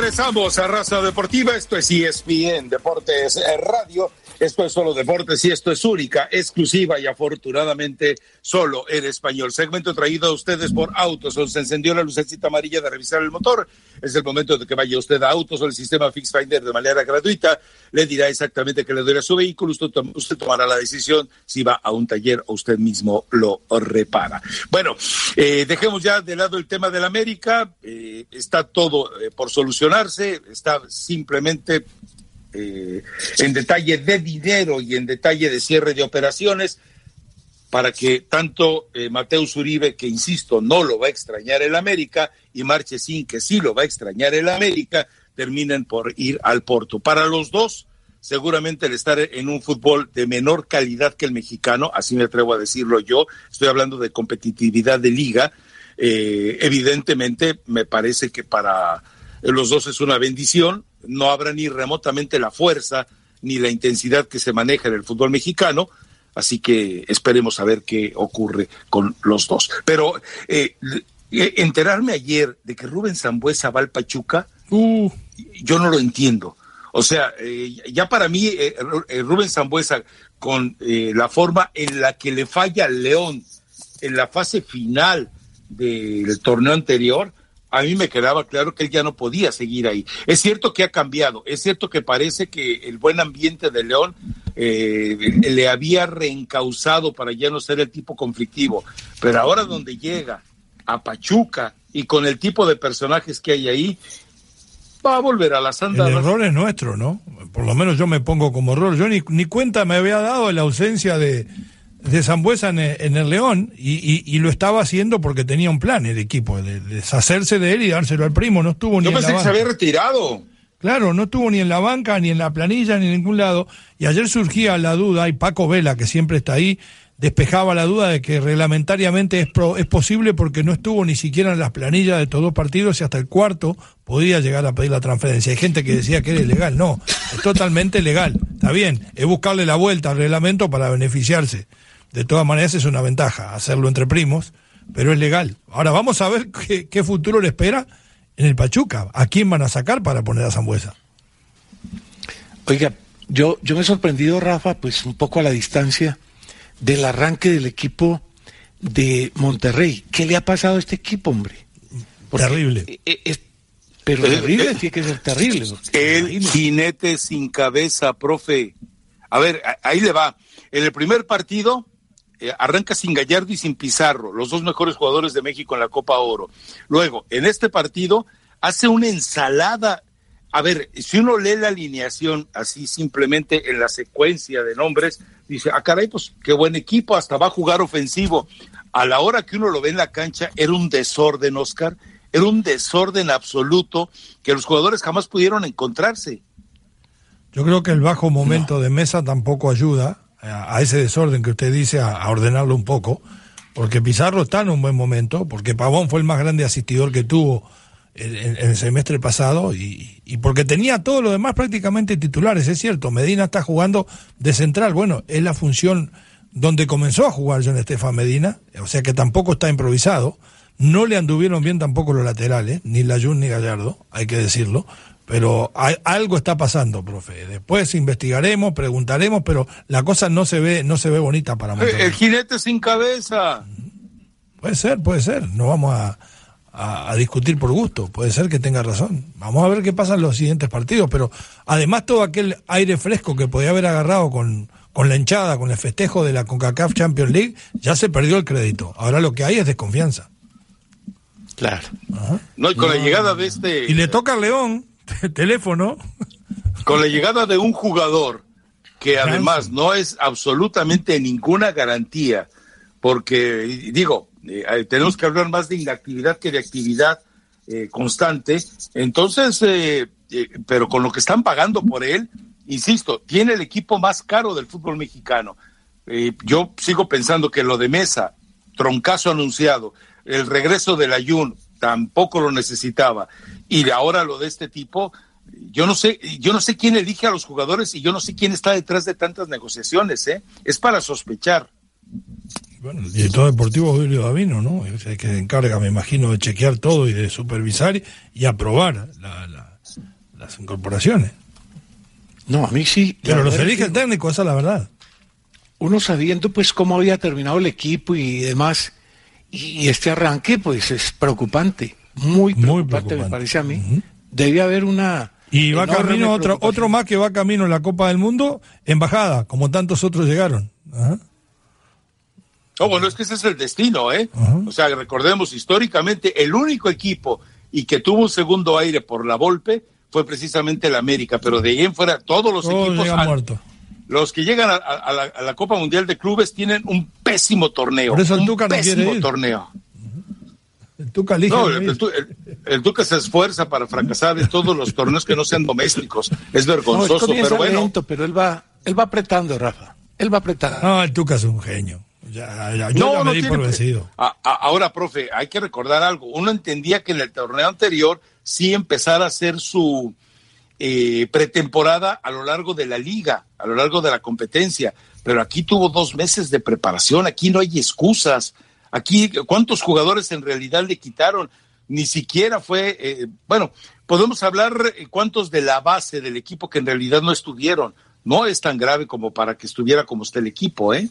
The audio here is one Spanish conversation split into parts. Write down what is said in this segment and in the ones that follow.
Regresamos a Raza Deportiva. Esto es ESPN Deportes eh, Radio. Esto es solo deportes y esto es única, exclusiva y afortunadamente solo en español. Segmento traído a ustedes por Autos. Se encendió la lucecita amarilla de revisar el motor. Es el momento de que vaya usted a Autos o el sistema Fix Finder de manera gratuita. Le dirá exactamente qué le duele a su vehículo. Usted, usted tomará la decisión si va a un taller o usted mismo lo repara. Bueno, eh, dejemos ya de lado el tema del América. Eh, está todo eh, por solucionarse. Está simplemente eh, en detalle de dinero y en detalle de cierre de operaciones para que tanto eh, Mateus Uribe, que insisto, no lo va a extrañar el América, y Marchesín, que sí lo va a extrañar el América, terminen por ir al Porto. Para los dos, seguramente el estar en un fútbol de menor calidad que el mexicano, así me atrevo a decirlo yo, estoy hablando de competitividad de liga, eh, evidentemente me parece que para los dos es una bendición, no habrá ni remotamente la fuerza ni la intensidad que se maneja en el fútbol mexicano, así que esperemos a ver qué ocurre con los dos. Pero eh, eh, enterarme ayer de que Rubén Zambuesa va al Pachuca, uh. yo no lo entiendo. O sea, eh, ya para mí, Rubén Zambuesa, con la forma en la que le falla al León en la fase final del torneo anterior, a mí me quedaba claro que él ya no podía seguir ahí. Es cierto que ha cambiado, es cierto que parece que el buen ambiente de León eh, le había reencausado para ya no ser el tipo conflictivo, pero ahora donde llega a Pachuca y con el tipo de personajes que hay ahí, va a volver a la santa. El error es nuestro, ¿no? Por lo menos yo me pongo como error. Yo ni, ni cuenta me había dado de la ausencia de, de Zambuesa en, en el, León y, y, lo estaba haciendo porque tenía un plan el equipo, de, deshacerse de él y dárselo al primo. No estuvo ni Yo pensé que se había retirado. Claro, no estuvo ni en la banca, ni en la planilla, ni en ningún lado. Y ayer surgía la duda, y Paco Vela, que siempre está ahí, despejaba la duda de que reglamentariamente es, es posible porque no estuvo ni siquiera en las planillas de todos los partidos y hasta el cuarto podía llegar a pedir la transferencia. Hay gente que decía que era ilegal. No, es totalmente legal. Está bien, es buscarle la vuelta al reglamento para beneficiarse. De todas maneras es una ventaja hacerlo entre primos, pero es legal. Ahora vamos a ver qué, futuro le espera en el Pachuca. ¿A quién van a sacar para poner a Zambuesa? Oiga, yo, yo me he sorprendido, Rafa, pues un poco a la distancia del arranque del equipo de Monterrey. ¿Qué le ha pasado a este equipo, hombre? terrible. E, e, es, pero terrible, tiene que ser terrible. El jinete sin cabeza, profe. A ver, ahí le va. En el primer partido, eh, arranca sin Gallardo y sin Pizarro, los dos mejores jugadores de México en la Copa Oro. Luego, en este partido, hace una ensalada. A ver, si uno lee la alineación así simplemente en la secuencia de nombres, dice, ah, caray, pues qué buen equipo, hasta va a jugar ofensivo. A la hora que uno lo ve en la cancha, era un desorden, Oscar, era un desorden absoluto que los jugadores jamás pudieron encontrarse. Yo creo que el bajo momento de mesa tampoco ayuda a, ese desorden que usted dice, a, ordenarlo un poco, porque Pizarro está en un buen momento, porque Pavón fue el más grande asistidor que tuvo en, el semestre pasado y, porque tenía todo lo demás prácticamente titulares, es cierto, Medina está jugando de central, bueno, es la función donde comenzó a jugar John Estefan Medina, o sea que tampoco está improvisado, no le anduvieron bien tampoco los laterales, ni Layun ni Gallardo, hay que decirlo, pero hay, algo está pasando, profe. Después investigaremos, preguntaremos, pero la cosa no se ve, no se ve bonita para Monterrey. El jinete sin cabeza. Puede ser, puede ser. No vamos a, a, discutir por gusto. Puede ser que tenga razón. Vamos a ver qué pasa en los siguientes partidos. Pero además todo aquel aire fresco que podía haber agarrado con, con la hinchada, con el festejo de la CONCACAF Champions League, ya se perdió el crédito. Ahora lo que hay es desconfianza. Claro. No, y con la llegada de este... Y le toca al León teléfono. Con la llegada de un jugador que además no es absolutamente ninguna garantía, porque digo, eh, tenemos que hablar más de inactividad que de actividad eh, constante, entonces, eh, pero con lo que están pagando por él, insisto, tiene el equipo más caro del fútbol mexicano. yo sigo pensando que lo de Mesa, troncazo anunciado, el regreso del Ayun, tampoco lo necesitaba. Y ahora lo de este tipo, yo no sé, yo no sé quién elige a los jugadores y yo no sé quién está detrás de tantas negociaciones, ¿eh? Es para sospechar. Bueno, el director deportivo Julio Davino, ¿no? Es el que se encarga, me imagino, de chequear todo y de supervisar y aprobar la, las incorporaciones. No, a mí sí. Pero los elige el técnico, esa es la verdad. Uno sabiendo pues cómo había terminado el equipo y demás, y este arranque pues es preocupante, muy preocupante, me parece a mí. Debe haber una... Y va camino otro, otro más que va camino en la Copa del Mundo, embajada, como tantos otros llegaron. Ajá. No, bueno, es que ese es el destino, ¿eh? O sea, recordemos históricamente, el único equipo y que tuvo un segundo aire por la Volpe fue precisamente el América, pero de ahí en fuera todos los equipos los que llegan a, la, Copa Mundial de Clubes tienen un pésimo torneo. Por eso el un Tuca no pésimo ir. torneo. El Tuca elige no, el, Tuca se esfuerza para fracasar en todos los torneos que no sean domésticos. Es vergonzoso, pero bueno. pero él va, él va apretando, Rafa. Él va apretando. No, el Tuca es un genio. Ya, ya, yo no, me di por vencido. ahora, profe, hay que recordar algo. Uno entendía que en el torneo anterior sí empezara a hacer su eh, pretemporada a lo largo de la liga, a lo largo de la competencia, pero aquí tuvo dos meses de preparación, aquí no hay excusas. Aquí, ¿cuántos jugadores en realidad le quitaron? Ni siquiera fue, eh, bueno, podemos hablar eh, cuántos de la base del equipo que en realidad no estuvieron. No es tan grave como para que estuviera como está el equipo, ¿eh?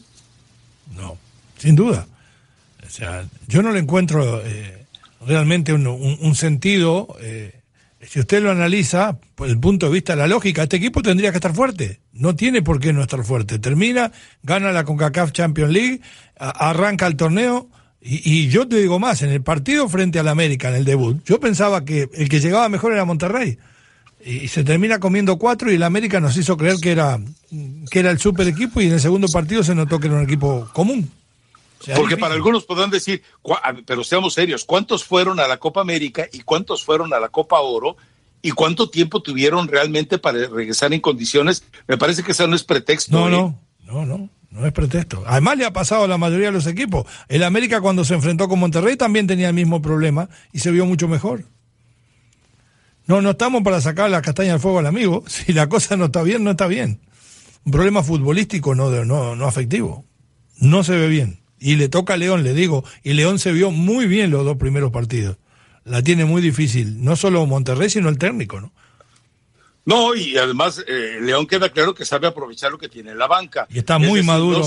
No, sin duda. O sea, yo no le encuentro eh, realmente un, sentido. Eh, si usted lo analiza, por el punto de vista de la lógica, este equipo tendría que estar fuerte. No tiene por qué no estar fuerte. Termina, gana la CONCACAF Champions League, arranca el torneo. Y, y, yo te digo más, en el partido frente al América, en el debut, yo pensaba que el que llegaba mejor era Monterrey y se termina comiendo cuatro y el América nos hizo creer que era, que era el super equipo y en el segundo partido se notó que era un equipo común. Porque para algunos podrán decir, pero seamos serios, ¿cuántos fueron a la Copa América y cuántos fueron a la Copa Oro? ¿Y cuánto tiempo tuvieron realmente para regresar en condiciones? Me parece que eso no es pretexto. No, ¿eh? no, no, no, no es pretexto. Además le ha pasado a la mayoría de los equipos. El América cuando se enfrentó con Monterrey también tenía el mismo problema y se vio mucho mejor. No, no estamos para sacar la castaña al fuego al amigo. Si la cosa no está bien, no está bien. Un problema futbolístico, no, no, no afectivo. No se ve bien. Y le toca a León, le digo. Y León se vio muy bien los dos primeros partidos. La tiene muy difícil. No solo Monterrey, sino el técnico, ¿no? No, y además eh, León queda claro que sabe aprovechar lo que tiene la banca. Y está muy maduro,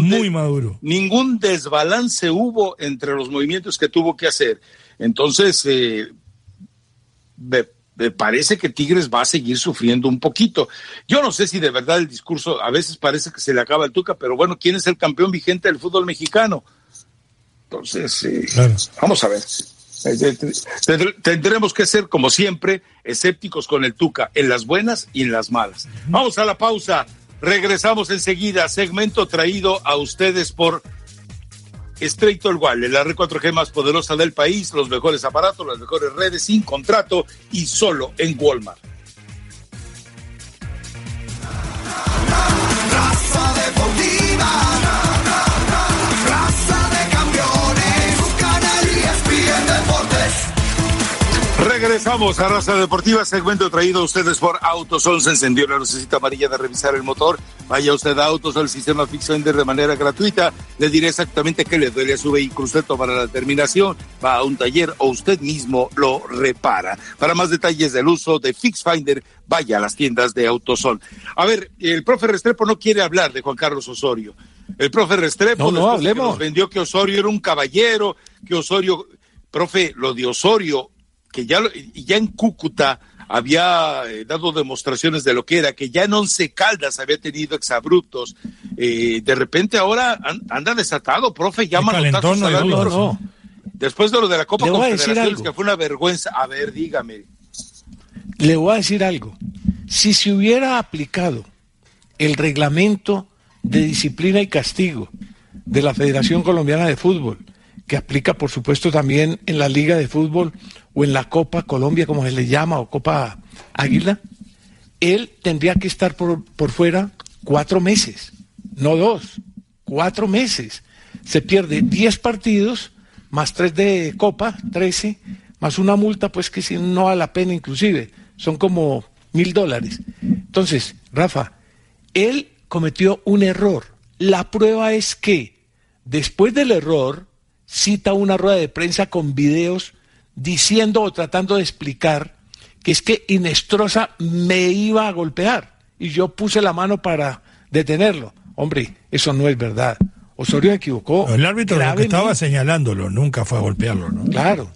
muy maduro. Ningún desbalance hubo entre los movimientos que tuvo que hacer. Entonces, eh, me parece que Tigres va a seguir sufriendo un poquito. Yo no sé si de verdad el discurso, a veces parece que se le acaba el tuca, pero bueno, ¿quién es el campeón vigente del fútbol mexicano? Entonces, eh, vamos a ver. Eh, eh, tendremos que ser, como siempre, escépticos con el Tuca, en las buenas y en las malas. Vamos a la pausa. Regresamos enseguida. Segmento traído a ustedes por El Wall, la red 4G más poderosa del país, los mejores aparatos, las mejores redes sin contrato y solo en Walmart. Regresamos a Raza Deportiva, segmento traído a ustedes por Autosol. Se encendió la necesita amarilla de revisar el motor. Vaya usted a Autosol, sistema Fixender de manera gratuita. Le diré exactamente qué le duele a su vehículo. Usted tomará la terminación, va a un taller o usted mismo lo repara. Para más detalles del uso de FixFinder, vaya a las tiendas de Autosol. A ver, el profe Restrepo no quiere hablar de Juan Carlos Osorio. El profe Restrepo no, nos vendió que Osorio era un caballero, que Osorio, profe, lo de Osorio que ya, ya en Cúcuta había eh, dado demostraciones de lo que era, que ya en Once Caldas había tenido exabruptos. Eh, de repente ahora anda desatado, profe, llama no, no. Después de lo de la Copa Confederaciones, que fue una vergüenza. A ver, dígame. Le voy a decir algo. Si se hubiera aplicado el reglamento de disciplina y castigo de la Federación Colombiana de Fútbol, que aplica por supuesto también en la Liga de Fútbol o en la Copa Colombia, como se le llama, o Copa Águila, él tendría que estar por, por fuera cuatro meses, no dos, cuatro meses. Se pierde diez partidos, más tres de Copa, trece, más una multa, pues que si no vale la pena inclusive, son como mil dólares. Entonces, Rafa, él cometió un error. La prueba es que después del error, cita una rueda de prensa con videos diciendo o tratando de explicar que es que Inestrosa me iba a golpear y yo puse la mano para detenerlo. Hombre, eso no es verdad. Osorio se equivocó. el árbitro lo que estaba señalándolo, nunca fue a golpearlo, ¿no? Claro,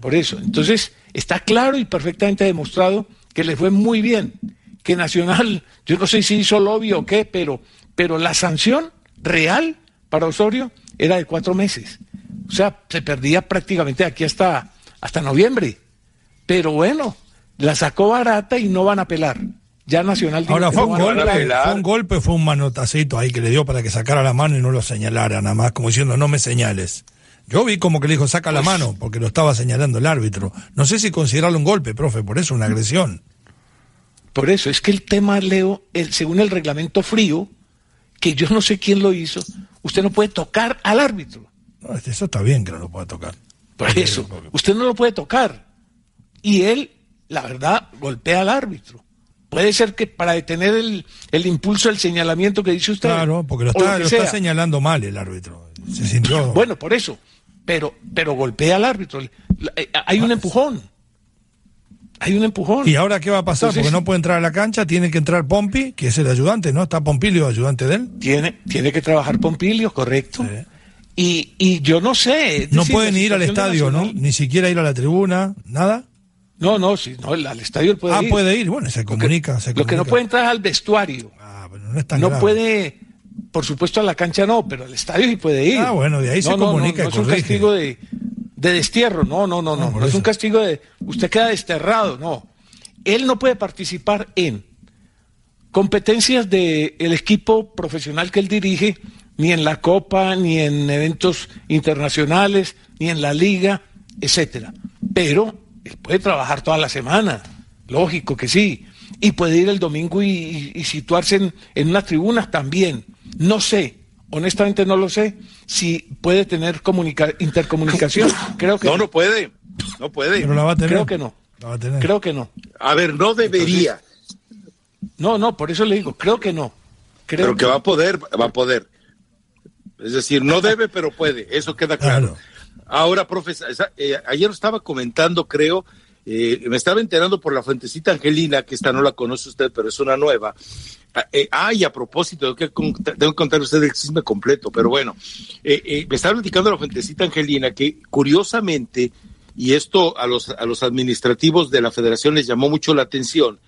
por eso. Entonces, está claro y perfectamente demostrado que le fue muy bien. Que Nacional, yo no sé si hizo lobby o qué, pero, pero la sanción real para Osorio era de cuatro meses. O sea, se perdía prácticamente aquí hasta, hasta noviembre. Pero bueno, la sacó barata y no van a apelar. Ya Nacional Ahora fue, un golpe, fue un golpe, fue un manotacito ahí que le dio para que sacara la mano y no lo señalara, nada más, como diciendo, no me señales. Yo vi como que le dijo, saca la pues mano, porque lo estaba señalando el árbitro. No sé si considerarlo un golpe, profe, por eso una agresión. Por eso, es que el tema, Leo, el, según el reglamento frío, que yo no sé quién lo hizo, usted no puede tocar al árbitro. No, eso está bien que no lo pueda tocar. Por eso, usted no lo puede tocar. Y él, la verdad, golpea al árbitro. Puede ser que para detener el, el impulso del señalamiento que dice usted. Claro, porque lo está, lo está señalando mal el árbitro. Se sintió. Bueno, por eso. Pero, pero golpea al árbitro. Eh, hay un empujón. Hay un empujón. ¿Y ahora qué va a pasar? Porque no puede entrar a la cancha, tiene que entrar Pompi, que es el ayudante, ¿no? ¿Está Pompilio, ayudante de él? Tiene, tiene que trabajar Pompilio, correcto. Y, y yo no sé. No pueden ir al estadio, ¿no? Ni siquiera ir a la tribuna, nada. No, no, sí, no, al estadio él puede ah, ir. Ah, puede ir, bueno, se comunica, lo se Lo que no puede entrar es al vestuario. Ah, pero no es tan No puede, por supuesto a la cancha no, pero al estadio sí puede ir. Ah, bueno, de ahí se comunica. No, no, no es un castigo de, de destierro, no, no, no, no, no, es un castigo de usted queda desterrado, no. Él no puede participar en competencias del el equipo profesional que él dirige, ni en la Copa, ni en eventos internacionales, ni en la Liga, etcétera. Pero él puede trabajar toda la semana, lógico que sí, y puede ir el domingo y, situarse en, en unas tribunas también. No sé, honestamente no lo sé, si puede tener intercomunicación. Creo que no, no puede, no puede. Pero la va a tener. Creo que no. Creo que no. A ver, no debería. no, no, por eso le digo, creo que no. Creo pero que, va a poder, va a poder. Es decir, no debe, pero puede, eso queda claro. Ahora, profesor, eh, ayer estaba comentando, creo, eh, me estaba enterando por la fuentecita Angelina, que esta no la conoce usted, pero es una nueva. Ah, eh, ah y a propósito, tengo que, tengo que contar usted el chisme completo, pero bueno, me estaba platicando la fuentecita Angelina que curiosamente, y esto a los, a los administrativos de la federación les llamó mucho la atención,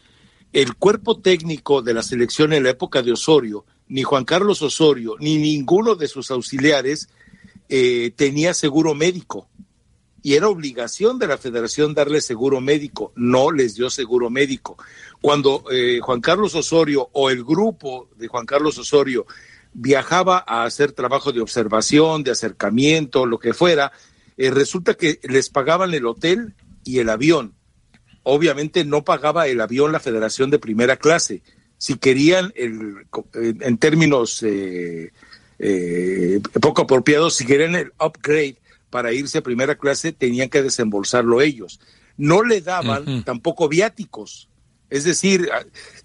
el cuerpo técnico de la selección en la época de Osorio, ni Juan Carlos Osorio, ni ninguno de sus auxiliares eh, tenía seguro médico y era obligación de la federación darle seguro médico, no les dio seguro médico. Cuando eh, Juan Carlos Osorio o el grupo de Juan Carlos Osorio viajaba a hacer trabajo de observación, de acercamiento, lo que fuera, eh, resulta que les pagaban el hotel y el avión. Obviamente no pagaba el avión la federación de primera clase. Si querían, el, en términos eh, poco apropiados, si quieren el upgrade para irse a primera clase, tenían que desembolsarlo ellos. No le daban tampoco viáticos. Es decir,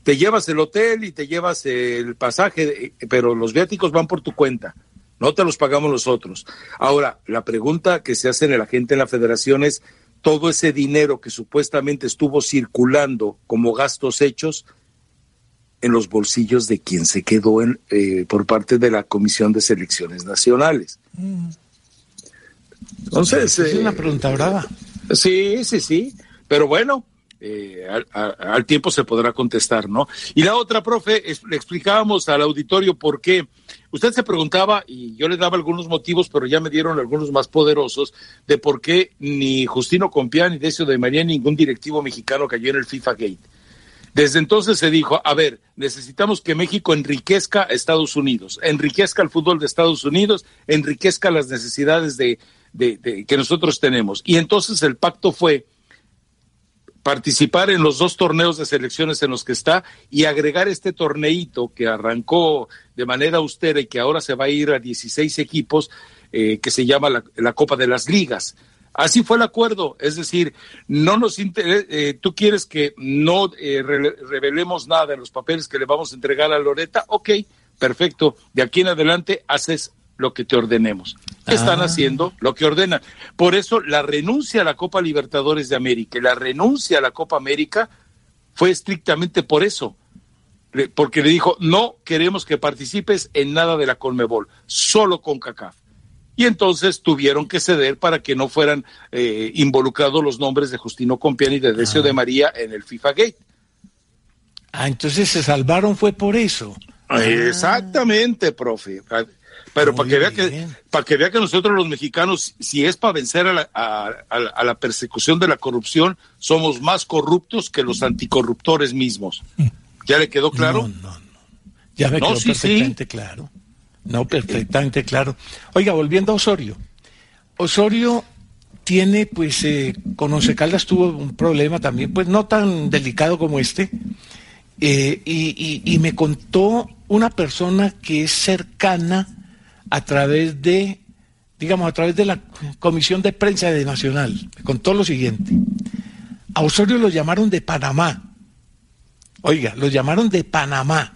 te llevas el hotel y te llevas el pasaje, eh, pero los viáticos van por tu cuenta. No te los pagamos nosotros. Ahora, la pregunta que se hace en la gente en la federación es, todo ese dinero que supuestamente estuvo circulando como gastos hechos, en los bolsillos de quien se quedó en, eh, por parte de la Comisión de Selecciones Nacionales. Entonces... Es una eh, pregunta brava. Sí, sí, sí. Pero bueno, eh, al, tiempo se podrá contestar, ¿no? Y la otra, profe, le explicábamos al auditorio por qué. Usted se preguntaba, y yo le daba algunos motivos, pero ya me dieron algunos más poderosos, de por qué ni Justino Compián ni Decio de María, ningún directivo mexicano cayó en el FIFA Gate. Desde entonces se dijo, a ver, necesitamos que México enriquezca a Estados Unidos, enriquezca el fútbol de Estados Unidos, enriquezca las necesidades de, que nosotros tenemos. Y entonces el pacto fue participar en los dos torneos de selecciones en los que está y agregar este torneito que arrancó de manera austera y que ahora se va a ir a 16 equipos, eh, que se llama la Copa de las Ligas. Así fue el acuerdo, es decir, no nos eh, tú quieres que no eh, revelemos nada de los papeles que le vamos a entregar a Loreta, ok, perfecto, de aquí en adelante haces lo que te ordenemos. Están Ah. haciendo lo que ordenan. Por eso la renuncia a la Copa Libertadores de América y la renuncia a la Copa América fue estrictamente por eso. Porque le dijo, no queremos que participes en nada de la Colmebol, solo con CACAF. Y entonces tuvieron que ceder para que no fueran eh, involucrados los nombres de Justino Compián y de Decio de María en el FIFA Gate. Ah, entonces se salvaron fue por eso. Exactamente, profe. Pero para que, vea que, para que vea que nosotros los mexicanos, si es para vencer a la, a- a- a la persecución de la corrupción, somos más corruptos que los anticorruptores mismos. ¿Ya le quedó claro? No, no, no. Ya me quedó sí, perfectamente claro. No, perfectamente claro. Oiga, volviendo a Osorio. Osorio tiene, pues, eh, con Once Caldas tuvo un problema también, pues no tan delicado como este. Eh, y, y- me contó una persona que es cercana a través de, digamos, a través de la Comisión de Prensa de Nacional. Me contó lo siguiente. A Osorio lo llamaron de Panamá. Oiga, lo llamaron de Panamá,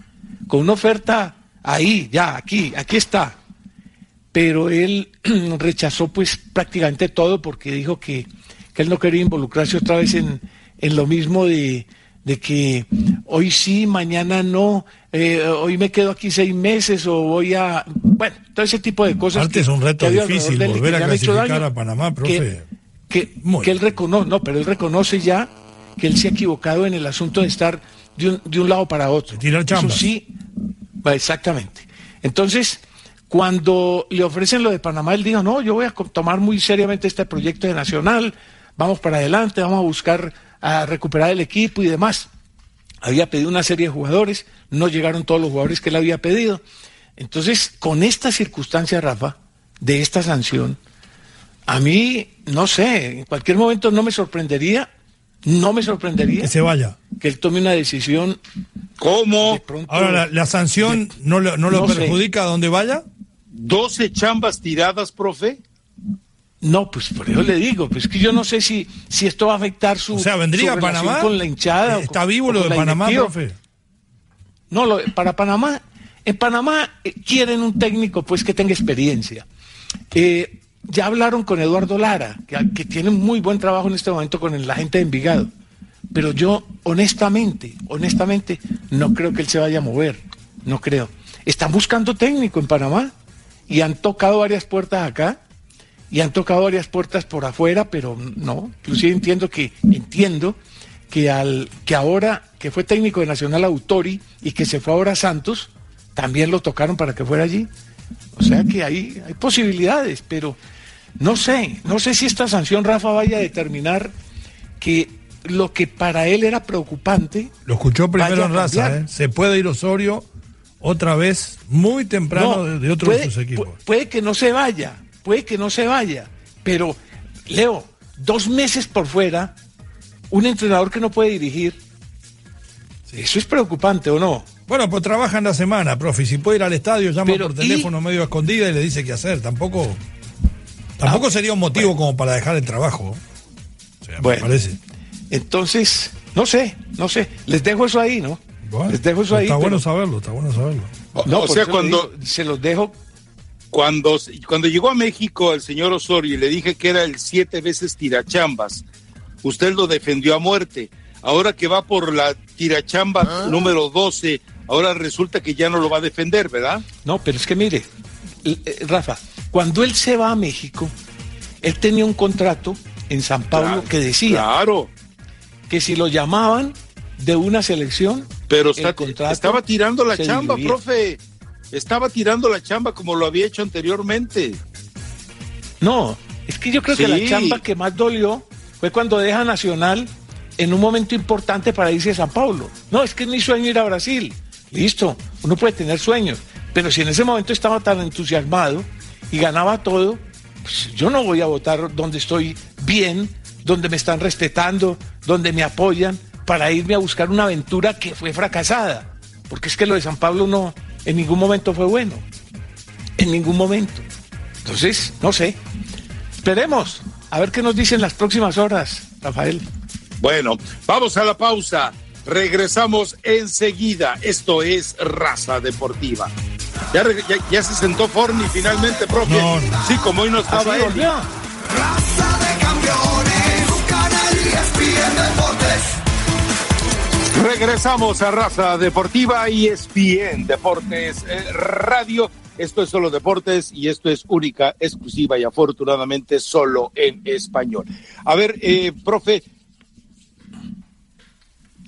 con una oferta ahí, ya, aquí, aquí está. Pero él rechazó pues prácticamente todo porque dijo que, que él no quería involucrarse otra vez en, en lo mismo de, de que hoy sí, mañana no, eh, hoy me quedo aquí seis meses o voy a... Bueno, todo ese tipo de cosas. Aparte es un reto difícil él volver a clasificar daño, a Panamá, profe. Que, que, Muy que él reconoce, no, pero él reconoce ya que él se ha equivocado en el asunto de estar de un, de un lado para otro. Tirar Eso sí, exactamente. Entonces, cuando le ofrecen lo de Panamá, él dijo, no, yo voy a tomar muy seriamente este proyecto de Nacional, vamos para adelante, vamos a buscar a recuperar el equipo y demás. Había pedido una serie de jugadores, no llegaron todos los jugadores que él había pedido. Entonces, con esta circunstancia, Rafa, de esta sanción, a mí, no sé, en cualquier momento no me sorprendería, no me sorprendería Que se vaya. que él tome una decisión ¿Cómo? de pronto. Ahora, la, la sanción no, lo- no lo No sé. perjudica a donde vaya. 12 chambas tiradas, profe. No, pues por eso le digo, pues que yo no sé si, si esto va a afectar su, O sea, vendría su a Panamá. con la hinchada. o Está con- vivo lo de Panamá, directiva. profe. No, lo- para Panamá, en Panamá eh, quieren un técnico pues que tenga experiencia. Eh, ya hablaron con Eduardo Lara, que, que tiene muy buen trabajo en este momento con la gente de Envigado. Pero yo, honestamente, honestamente, no creo que él se vaya a mover. No creo. Están buscando técnico en Panamá y han tocado varias puertas acá y han tocado varias puertas por afuera, pero no. Inclusive entiendo que, entiendo que al que ahora, que fue técnico de Nacional Autori y que se fue ahora a Santos, también lo tocaron para que fuera allí. O sea que hay, hay posibilidades, pero no sé, no sé si esta sanción, Rafa, vaya a determinar que lo que para él era preocupante. Lo escuchó primero en raza. ¿eh? Se puede ir Osorio otra vez muy temprano No, de, de otro puede, de sus equipos. pu- puede que no se vaya, puede que no se vaya, pero Leo, dos meses por fuera, un entrenador que no puede dirigir, eso es preocupante o no. Bueno, pues trabaja en la semana, profe. y Si puede ir al estadio, llama Pero, por ¿y? teléfono medio escondida y le dice qué hacer. Tampoco, tampoco Ah, sería un motivo como para dejar el trabajo. O sea, Bueno. me parece. Entonces, no sé, no sé, les dejo eso ahí, ¿no? Bueno, les dejo eso ahí. Está bueno saberlo, está bueno saberlo. O, no, o sea, cuando, digo, se los dejo cuando, cuando llegó a México el señor Osorio y le dije que era el siete veces tirachambas, usted lo defendió a muerte. Ahora que va por la tirachamba número 12, ahora resulta que ya no lo va a defender, ¿verdad? No, pero es que mire, eh, Rafa, cuando él se va a México, él tenía un contrato en San Pablo Claro, que decía Claro, que si lo llamaban de una selección, pero está- contrato estaba tirando la chamba, diluía. profe. Estaba tirando la chamba como lo había hecho anteriormente. No, es que yo creo que la chamba que más dolió fue cuando deja Nacional en un momento importante para irse a San Paulo. No, es que mi sueño ir a Brasil. Listo, uno puede tener sueños, pero si en ese momento estaba tan entusiasmado y ganaba todo, pues yo no voy a votar donde estoy bien, donde me están respetando, donde me apoyan, para irme a buscar una aventura que fue fracasada. Porque es que lo de San Pablo no, en ningún momento fue bueno. En ningún momento. Entonces, no sé. Esperemos a ver qué nos dicen las próximas horas, Rafael. Bueno, vamos a la pausa. Regresamos enseguida. Esto es Raza Deportiva. Ya, ya, ya, se sentó Forni finalmente, profe. No, no. Sí, como hoy no estaba él. Raza de campeones, su canal ESPN Deportes. Regresamos a Raza Deportiva y ESPN Deportes eh, Radio. Esto es solo deportes y esto es única, exclusiva y afortunadamente solo en español. A ver, eh, profe,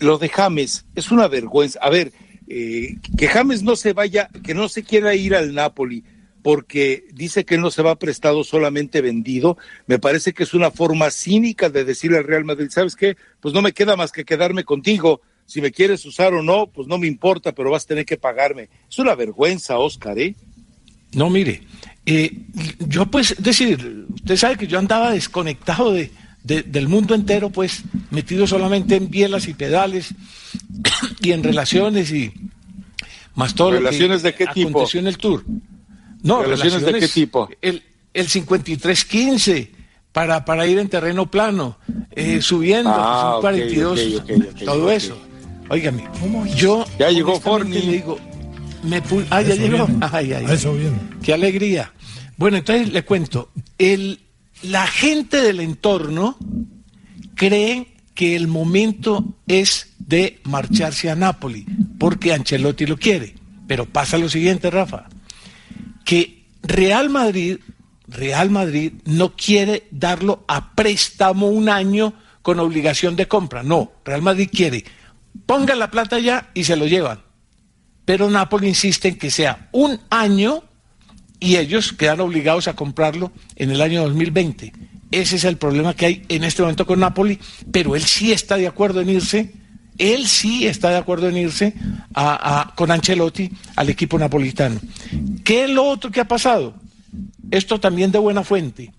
lo de James es una vergüenza. A ver, eh, que James no se vaya, que no se quiera ir al Napoli porque dice que no se va prestado solamente vendido, me parece que es una forma cínica de decirle al Real Madrid, ¿sabes qué? Pues no me queda más que quedarme contigo. Si me quieres usar o no, pues no me importa, pero vas a tener que pagarme. Es una vergüenza, Oscar, ¿eh? No, mire, eh, yo pues, decir, usted sabe que yo andaba desconectado de, de, del mundo entero, pues metido solamente en bielas y pedales y en relaciones y más todo ¿Relaciones lo que de qué aconteció tipo? en el tour. No, ¿Relaciones, relaciones de qué tipo? El, el 5315 para, para ir en terreno plano, eh, subiendo, Ah, pues, ok, un 42, ok, ok, ok, todo eso. Óigame, yo Ya llegó Forni. le digo, me ah, ya Eso llegó. Ay, ay, eso. Qué alegría. Bueno, entonces le cuento. El, la gente del entorno cree que el momento es de marcharse a Nápoli, porque Ancelotti lo quiere. Pero pasa lo siguiente, Rafa, que Real Madrid, Real Madrid no quiere darlo a préstamo un año con obligación de compra. No, Real Madrid quiere, pongan la plata ya y se lo llevan. Pero Nápoli insiste en que sea un año y ellos quedan obligados a comprarlo en el año 2020. Ese es el problema que hay en este momento con Napoli, pero él sí está de acuerdo en irse, él sí está de acuerdo en irse a- a- con Ancelotti al equipo napolitano. ¿Qué es lo otro que ha pasado? Esto también de buena fuente,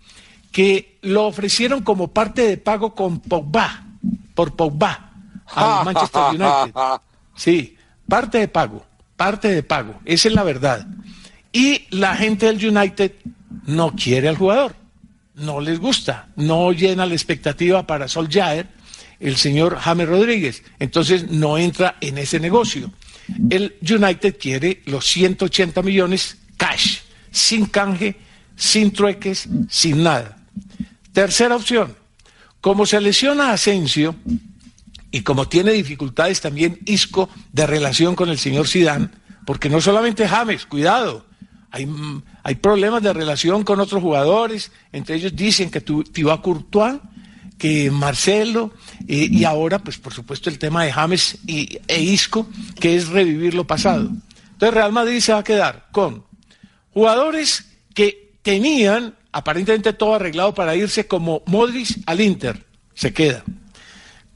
que lo ofrecieron como parte de pago con Pogba, por Pogba, al Manchester United. Sí, parte de pago, parte de pago, esa es la verdad. Y la gente del United no quiere al jugador, no les gusta, no llena la expectativa para Solskjaer, el señor James Rodríguez, entonces no entra en ese negocio. El United quiere los 180 millones cash, sin canje, sin trueques, sin nada. Tercera opción, como se lesiona Asensio, y como tiene dificultades también Isco de relación con el señor Sidán, porque no solamente James, cuidado, hay, problemas de relación con otros jugadores, entre ellos dicen que Thibaut Courtois, que Marcelo, eh, y ahora, pues por supuesto, el tema de James y, e Isco, que es revivir lo pasado. Entonces Real Madrid se va a quedar con jugadores que tenían aparentemente todo arreglado para irse como Modric al Inter, se queda.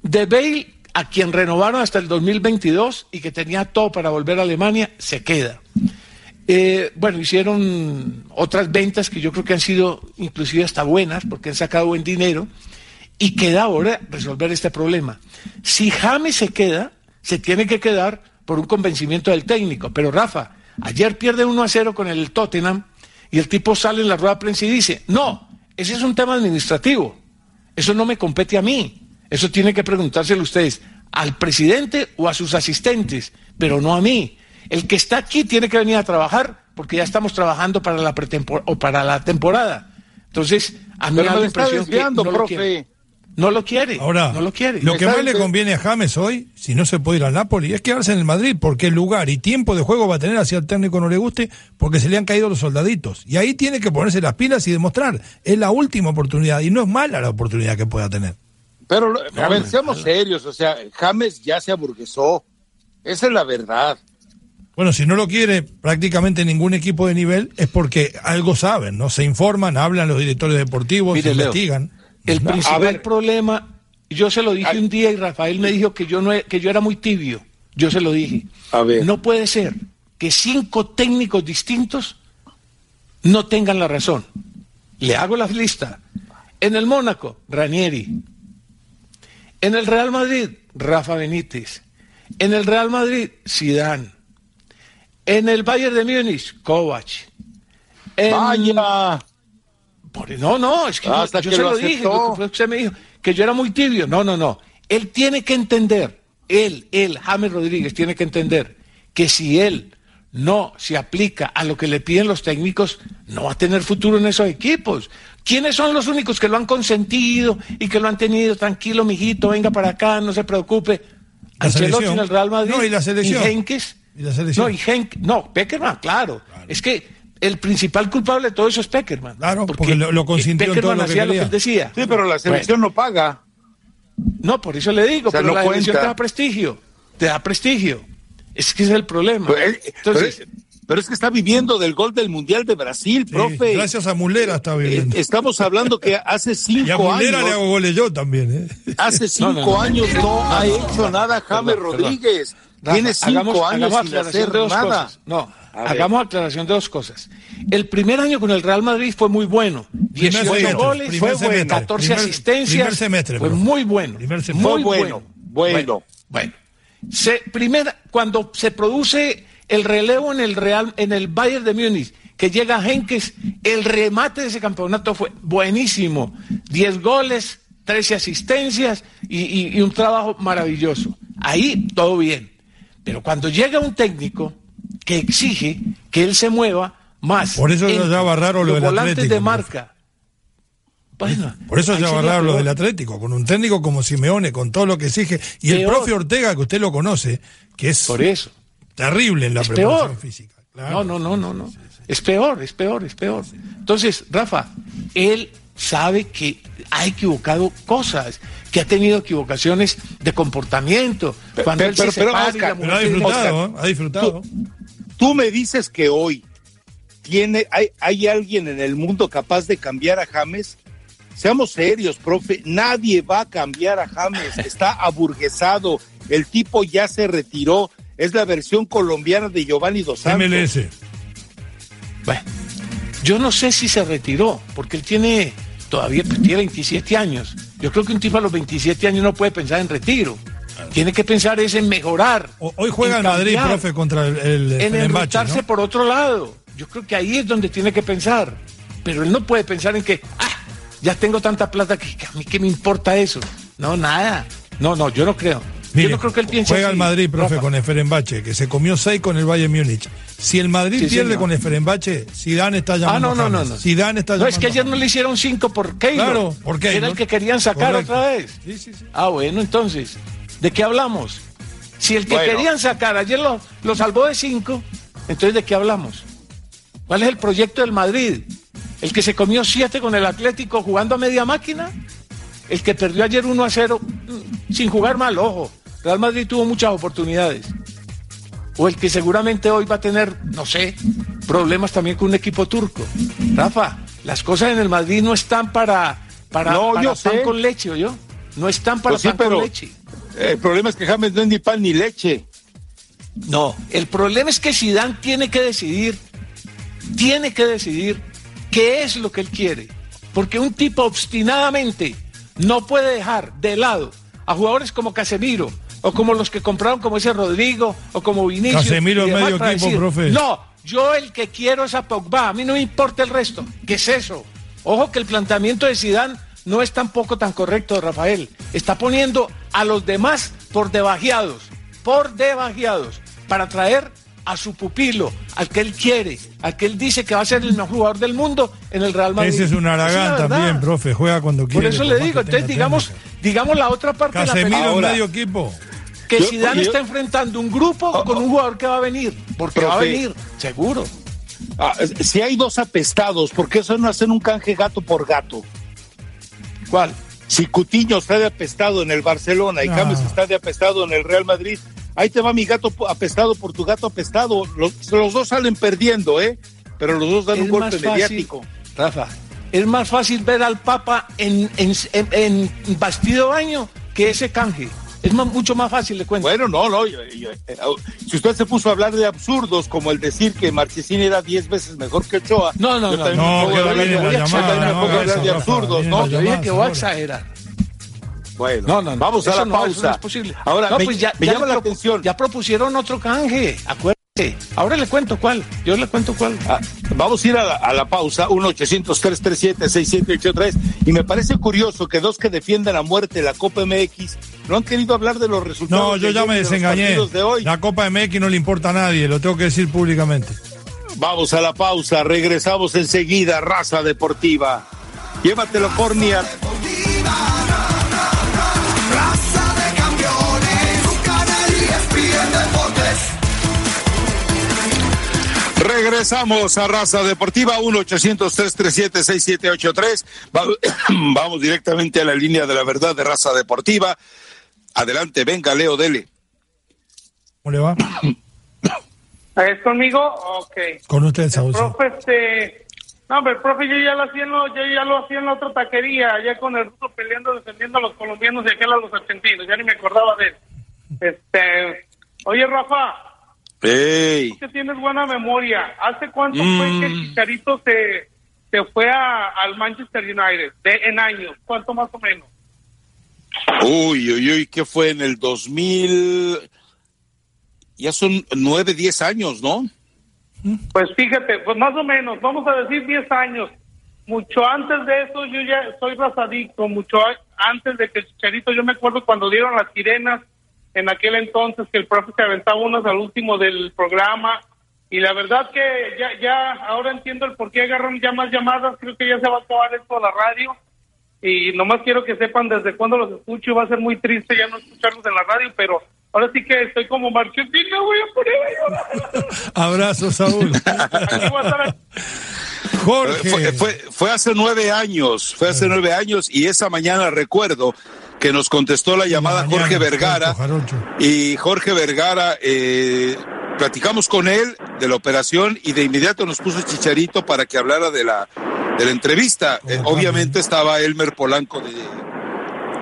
De Bale, a quien renovaron hasta el 2022 y que tenía todo para volver a Alemania, se queda. Eh, bueno, hicieron otras ventas que yo creo que han sido inclusive hasta buenas porque han sacado buen dinero y queda ahora resolver este problema. Si James se queda, se tiene que quedar por un convencimiento del técnico. Pero Rafa, ayer pierde 1 a 0 con el Tottenham y el tipo sale en la rueda de prensa y dice, no, ese es un tema administrativo, eso no me compete a mí, eso tiene que preguntárselo ustedes al presidente o a sus asistentes, pero no a mí. El que está aquí tiene que venir a trabajar porque ya estamos trabajando para la pretempor- o para la temporada. Entonces, a mí me da la impresión que no lo profe. quiere. No lo quiere. Ahora, no lo quiere. lo que ¿Me más le conviene a James hoy, si no se puede ir al Napoli, es quedarse en el Madrid, porque el lugar y tiempo de juego va a tener hacia el técnico no le guste, porque se le han caído los soldaditos. Y ahí tiene que ponerse las pilas y demostrar. Es la última oportunidad, y no es mala la oportunidad que pueda tener. Pero, a ver, seamos serios, o sea, James ya se aburguesó. Esa es la verdad. Bueno, si no lo quiere prácticamente ningún equipo de nivel, es porque algo saben, ¿no? Se informan, hablan los directores deportivos, Mire, Leo, investigan. El principal ver. problema, yo se lo dije un día y Rafael me dijo que yo no que yo era muy tibio. Yo se lo dije. A ver. No puede ser que cinco técnicos distintos no tengan la razón. Le hago la lista. En el Mónaco, Ranieri. En el Real Madrid, Rafa Benítez. En el Real Madrid, Zidane. En el Bayern de Múnich, Kovac. En- Vaya. por- no, no, es que yo- Hasta yo, que se lo lo, dije, lo que fue que usted me dijo, que yo era muy tibio. No, no, no. Él tiene que entender, él, él, James Rodríguez, tiene que entender que si él no se aplica a lo que le piden los técnicos, no va a tener futuro en esos equipos. ¿Quiénes son los únicos que lo han consentido y que lo han tenido tranquilo, mijito, venga para acá, no se preocupe? La Ancelotti selección. en el Real Madrid. No, y la selección. Y Henkes. Y la selección. No, y Henk, no, Peckerman, claro. Es que el principal culpable de todo eso es Peckerman. Claro, porque lo- lo consintió en Peckerman todo lo que hacía lo que quería. él decía. Sí, pero la selección no paga. No, por eso le digo, O sea, pero no la selección te da prestigio. Te da prestigio. Es que ese es el problema. Pero, eh, Entonces, pero es- pero es que está viviendo del gol del Mundial de Brasil, Sí, profe. gracias a Mulera está Eh, viviendo. Estamos hablando que hace y a cinco Mulera le años, hago goles yo también. ¿eh? hace cinco No, no, no. años no, ha hecho nada James perdón, Rodríguez. Rafa, Tiene cinco hagamos- años hagamos sin hacer de dos nada. cosas. No, hagamos aclaración de dos cosas. El primer año con el Real Madrid fue muy bueno. 18 semestre, goles, primer fue bueno, semestre, 14 primer- asistencias. primer semestre, fue muy bueno. Primer semestre. Muy bueno, bueno. Bueno, Se, primera, cuando se produce el relevo en el Real, en el Bayern de Múnich, que llega Henkes, el remate de ese campeonato fue buenísimo. 10 goles, 13 asistencias y, y- y un trabajo maravilloso. Ahí todo bien. Pero cuando llega un técnico que exige que él se mueva más. Por eso en ya va raro lo los del volantes Atlético, de marca. Bueno, Por eso ya raro lo del Atlético, con un técnico como Simeone, con todo lo que exige. Y el profe Ortega, que usted lo conoce, que es Por eso. terrible en la Es preparación peor. física. Claro. No, no, no, no, no. Es peor, es peor, es peor. Entonces, Rafa, él sabe que ha equivocado cosas, que ha tenido equivocaciones de comportamiento. Cuando pe- él pero- se pero, Oscar, Pero ha disfrutado, dice, ha disfrutado. Tú me dices que hoy tiene, hay, hay alguien en el mundo capaz de cambiar a James. Seamos serios, profe. Nadie va a cambiar a James. Está aburguesado. El tipo ya se retiró. Es la versión colombiana de Giovanni Dos Santos. MLS. Bueno, yo no sé si se retiró, porque él tiene todavía tiene 27 años. Yo creo que un tipo a los 27 años no puede pensar en retiro. Tiene que pensar es en mejorar. Hoy juega en el Madrid, cambiar, profe, contra el, el En enrutarse ¿no? por otro lado. Yo creo que ahí es donde tiene que pensar. Pero él no puede pensar en que, ah, ya tengo tanta plata que, que a mí qué me importa eso. No, nada. No, no, yo no creo. Mire, yo no creo que él piense juega así, el Madrid, profe, Rafa. con el Ferenbache, que se comió seis con el Bayern Múnich. Si el Madrid Sí, pierde señor. con el Ferenbache, Zidane está llamando Ah, no, no, a no, no. Zidane está No, llamando es que ayer no le hicieron cinco por Keylor. Claro, por Keylor. Era el que querían sacar Correcto. otra vez. Sí, sí, sí. Ah, bueno, entonces, ¿de qué hablamos? Si el que Bueno. querían sacar ayer lo, lo salvó de cinco, entonces ¿de qué hablamos? ¿Cuál es el proyecto del Madrid? ¿El que se comió siete con el Atlético jugando a media máquina? ¿El que perdió ayer 1 a 0 mm, sin jugar mal? Ojo, Real Madrid tuvo muchas oportunidades. O el que seguramente hoy va a tener, no sé, problemas también con un equipo turco. Rafa, las cosas en el Madrid no están para, para, No, para yo pan sé. con leche, yo. No están para Pues sí, pan pero con leche. el problema es que James no es ni pan ni leche. No, el problema es que Zidane tiene que decidir, tiene que decidir qué es lo que él quiere. Porque un tipo obstinadamente no puede dejar de lado a jugadores como Casemiro o como los que compraron como ese Rodrigo o como Vinicius. Casemiro es medio equipo, profe. No, yo el que quiero es a Pogba, a mí no me importa el resto. ¿Qué es eso? Ojo que el planteamiento de Zidane no es tampoco tan correcto, Rafael. Está poniendo a los demás por debajeados, por debajeados, para traer a su pupilo, al que él quiere, al que él dice que va a ser el mejor jugador del mundo en el Real Madrid. Ese es un Aragán también, profe. Juega cuando Por quiere. eso le digo, entonces digamos, digamos la otra parte de la Casemiro película, medio equipo. Que Zidane yo- está enfrentando un grupo con un jugador que va a venir, porque va a venir, seguro. Ah, si hay dos apestados, ¿por qué eso no hacen un canje gato por gato? ¿Cuál? Si Cutiño está de apestado en el Barcelona y No. James está de apestado en el Real Madrid, ahí te va mi gato apestado por tu gato apestado. Los, los dos salen perdiendo, ¿eh? Pero los dos dan un golpe fácil, mediático. Rafa, es más fácil ver al Papa en, en, en, en bastido baño que ese canje. Es más- mucho más fácil, le cuento. Bueno, no, no. yo- yo- si usted se puso a hablar de absurdos, como el decir que Marchesín era 10 veces mejor que Ochoa. No, no, yo no, también no, que hablar de- yo llamada, también no hablar eso, absurdos, ¿no? Yo dije que voy a exagerar. Bueno, No, no, no. vamos a la no, pausa. no es posible. Ahora, No, me, pues ya, me ya llama la atención. Ya propusieron otro canje, acuérdate. Ahora le cuento cuál. Yo le cuento cuál. Ah, vamos a ir a la, a la pausa, 1-800-337-6783. Y me parece curioso que dos que defienden a muerte la Copa MX no han querido hablar de los resultados. No, yo de ya me desengañé. De hoy. La Copa MX no le importa a nadie, lo tengo que decir públicamente. Vamos a la pausa, regresamos enseguida, raza deportiva. Llévatelo, Deportes. Regresamos a Raza Deportiva 1-800-337-6783. Va- Vamos directamente a la línea de la verdad de Raza Deportiva. Adelante, venga, Leo, dele. ¿Cómo le va? ¿Es conmigo? Ok. Con usted, Saúl. Profe, este... No, pero el profe, yo ya lo hacía en, lo- yo ya lo hacía en la otra taquería, allá con el ruso peleando, defendiendo a los colombianos y aquel a los argentinos. Ya ni me acordaba de él. Este... Oye, Rafa, ¡Ey! tú que tienes buena memoria. ¿Hace cuánto fue que el Chicharito se, se fue a- al Manchester United? De, en años. ¿Cuánto más o menos? Uy, uy, uy, ¿qué fue en el 2000? Ya son nueve, diez años, ¿no? Pues fíjate, pues más o menos, vamos a decir 10 años. Mucho antes de eso, yo ya soy razadicto, mucho antes de que Chicharito, yo me acuerdo cuando dieron las sirenas, en aquel entonces que el profe se aventaba unos al último del programa, y la verdad que ya, ya, ahora entiendo el por qué agarran ya más llamadas, creo que ya se va a acabar esto la radio, y nomás quiero que sepan desde cuándo los escucho, va a ser muy triste ya no escucharlos en la radio, pero ahora sí que estoy como Marquetín, me voy a poner a. Abrazo, Saúl. Aquí voy a estar Jorge. Fue, fue, fue hace nueve años, fue hace nueve años y esa mañana recuerdo que nos contestó la llamada mañana, Jorge Vergara Jarocho. y Jorge Vergara, eh, platicamos con él de la operación y de inmediato nos puso Chicharito para que hablara de la, de la entrevista. Eh, obviamente estaba Elmer Polanco de,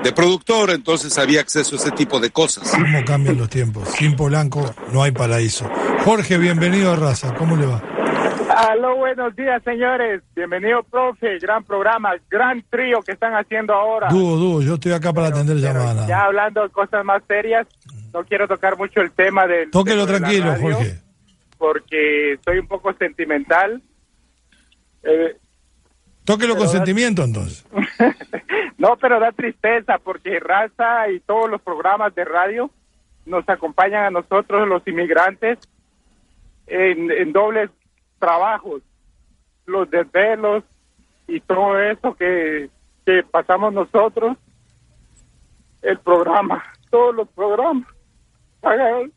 de productor, entonces había acceso a ese tipo de cosas. ¿Cómo cambian los tiempos? Sin Polanco no hay paraíso. Jorge, bienvenido a Raza. ¿Cómo le va? Aló, buenos días, señores. Bienvenido, profe. Gran programa, gran trío que están haciendo ahora. Dúo, dúo. Yo estoy acá para atender llamadas. Ya hablando de cosas más serias, no quiero tocar mucho el tema del. Tóquelo de tranquilo, radio, Jorge. Porque soy un poco sentimental. Eh, Tóquelo con da- sentimiento, entonces. no, pero da tristeza porque Raza y todos los programas de radio nos acompañan a nosotros, los inmigrantes, en, en dobles trabajos, los desvelos y todo eso que, que pasamos nosotros, el programa, todos los programas. Hagan-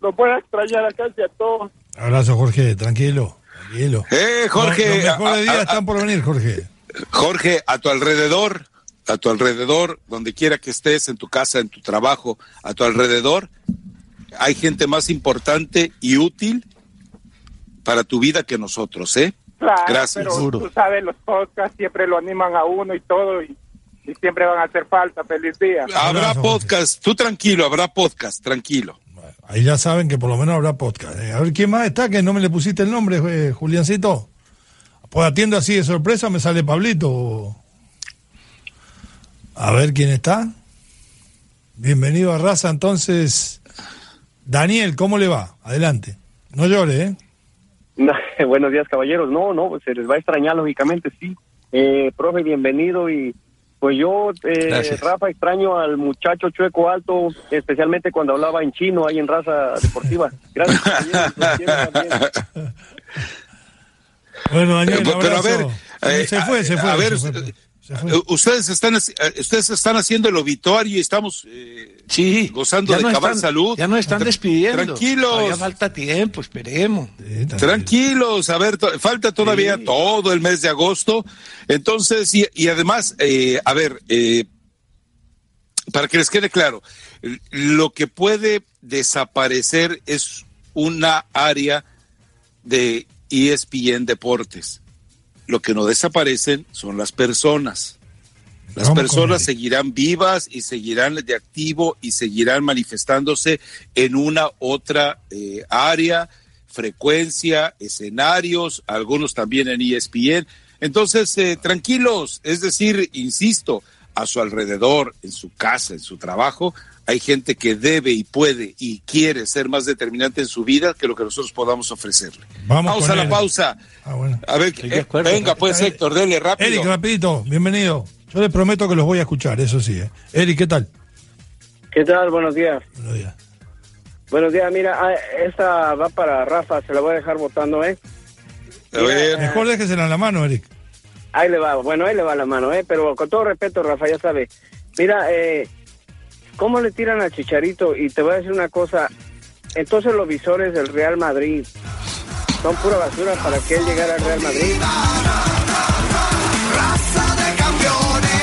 Los voy a extrañar a casi a todos. Abrazo, Jorge. Tranquilo. Tranquilo. Eh, Jorge, Los, los mejores a- días a- están por venir, Jorge. Jorge, a tu alrededor, a tu alrededor, donde quiera que estés, en tu casa, en tu trabajo, a tu alrededor, hay gente más importante y útil para tu vida que nosotros, ¿eh? Claro, Gracias. pero tú sabes, los podcasts siempre lo animan a uno y todo y, y siempre van a hacer falta. Feliz día. Habrá Abrazo, podcast, tú tranquilo, habrá podcast, tranquilo. Ahí ya saben que por lo menos habrá podcast. eh. A ver quién más está, que no me le pusiste el nombre, eh, Juliancito. Pues atiendo así de sorpresa, me sale Pablito. A ver quién está. Bienvenido a Raza, entonces. Daniel, ¿cómo le va? Adelante. No llore, ¿eh? No, Buenos días, caballeros. No, no, se les va a extrañar, lógicamente, sí. Eh, profe, bienvenido. Y pues yo, eh. Rafa, extraño al muchacho chueco alto, especialmente cuando hablaba en chino ahí en raza deportiva. Gracias. Bueno, Daniel, pero a ver, eh, se fue, se fue. a ver, se fue, ustedes están, eh, ustedes están haciendo el obituario y estamos eh, Sí. gozando de no cabal están- salud. Ya nos están despidiendo. Tranquilos. Todavía falta tiempo, esperemos. Sí. Tranquilos, a ver, to- falta todavía Sí. todo el mes de agosto. Entonces, y, y además, eh, a ver, eh, para que les quede claro, lo que puede desaparecer es una área de ESPN Deportes. Lo que no desaparecen son las personas. Las personas seguirán vivas y seguirán de activo y seguirán manifestándose en una otra eh, área, frecuencia, escenarios, algunos también en ESPN. Entonces, eh, tranquilos, es decir, insisto, a su alrededor, en su casa, en su trabajo, hay gente que debe y puede y quiere ser más determinante en su vida que lo que nosotros podamos ofrecerle. Vamos a la pausa. Ah, bueno. A ver, eh, acuerdo. venga, pues Héctor, dele rápido. Eric, rapidito, bienvenido. Yo le prometo que los voy a escuchar, eso sí. ¿eh? Eric, ¿qué tal? ¿Qué tal? Buenos días. Buenos días. Buenos días, mira, ah, esta va para Rafa, se la voy a dejar votando, ¿eh? A ver, Mejor déjesela en la mano, Eric. Ahí le va, bueno, ahí le va la mano, ¿eh? Pero con todo respeto, Rafa, ya sabe. Mira, eh, ¿cómo le tiran al Chicharito? Y te voy a decir una cosa, entonces los visores del Real Madrid son pura basura para que él llegara al Real Madrid. Raza de campeones